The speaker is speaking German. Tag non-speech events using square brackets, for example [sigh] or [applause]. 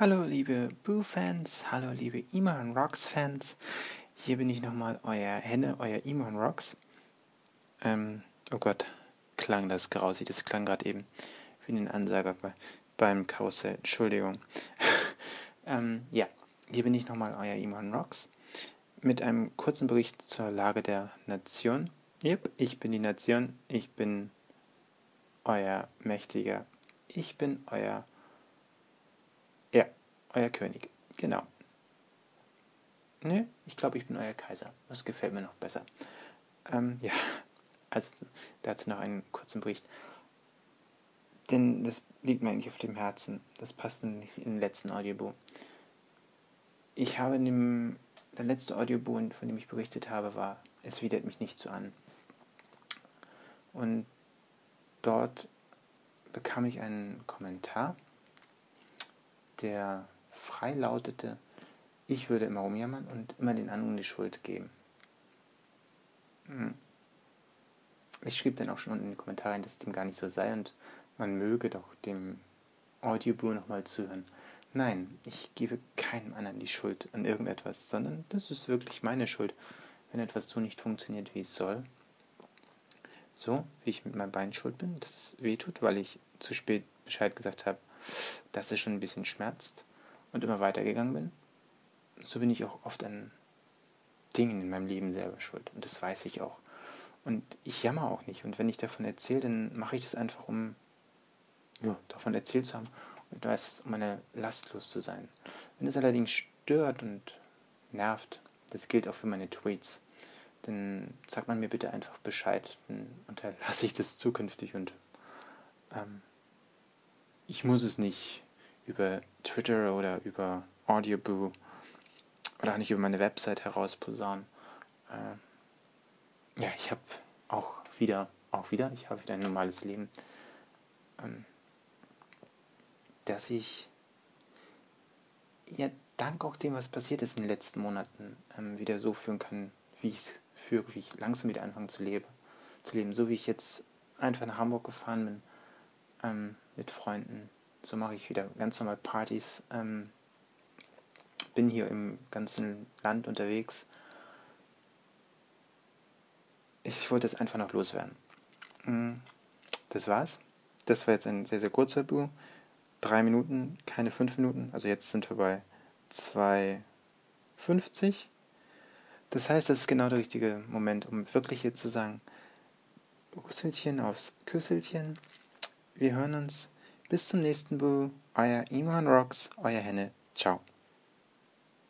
Hallo liebe Boo-Fans, hallo liebe Iman Rocks-Fans. Hier bin ich nochmal, euer Henne, euer Iman Rocks. Ähm, oh Gott, klang das grausig, das klang gerade eben wie ein Ansager bei, beim Karussell. Entschuldigung. [laughs] ähm, ja, hier bin ich nochmal, euer Iman Rocks. Mit einem kurzen Bericht zur Lage der Nation. Yep, ich bin die Nation, ich bin euer Mächtiger, ich bin euer ja, euer König. Genau. Ne, ich glaube, ich bin euer Kaiser. Das gefällt mir noch besser. Ähm, ja, also dazu noch einen kurzen Bericht. Denn das liegt mir eigentlich auf dem Herzen. Das passt nicht in den letzten Audiobuch. Ich habe in dem, der letzte Audiobuch, von dem ich berichtet habe, war Es widert mich nicht so an. Und dort bekam ich einen Kommentar der frei lautete, ich würde immer rumjammern und immer den anderen die Schuld geben. Hm. Ich schrieb dann auch schon unten in die Kommentare, dass dem gar nicht so sei und man möge doch dem Audiobrew nochmal zuhören. Nein, ich gebe keinem anderen die Schuld an irgendetwas, sondern das ist wirklich meine Schuld, wenn etwas so nicht funktioniert, wie es soll. So, wie ich mit meinem Bein schuld bin, dass es wehtut, weil ich zu spät Bescheid gesagt habe, dass es schon ein bisschen schmerzt und immer weitergegangen bin, so bin ich auch oft an Dingen in meinem Leben selber schuld. Und das weiß ich auch. Und ich jammer auch nicht. Und wenn ich davon erzähle, dann mache ich das einfach, um ja, davon erzählt zu haben und weiß, um eine Last los zu sein. Wenn es allerdings stört und nervt, das gilt auch für meine Tweets, dann sagt man mir bitte einfach Bescheid. Dann unterlasse ich das zukünftig und ähm, ich muss es nicht über Twitter oder über Audioboo oder auch nicht über meine Website herausposaunen. Äh, ja, ich habe auch wieder, auch wieder, ich habe wieder ein normales Leben, ähm, dass ich ja dank auch dem, was passiert ist in den letzten Monaten, ähm, wieder so führen kann, wie ich es führe, wie ich langsam wieder anfange zu leben, zu leben, so wie ich jetzt einfach nach Hamburg gefahren bin. Ähm, mit Freunden. So mache ich wieder ganz normal Partys. Ähm, bin hier im ganzen Land unterwegs. Ich wollte es einfach noch loswerden. Mm, das war's. Das war jetzt ein sehr, sehr kurzer Bu. Drei Minuten, keine fünf Minuten. Also jetzt sind wir bei 2,50. Das heißt, das ist genau der richtige Moment, um wirklich jetzt zu sagen, Rüsselchen aufs Küsselchen. Wir hören uns. Bis zum nächsten Bu. Euer Iman Rocks, euer Henne. Ciao.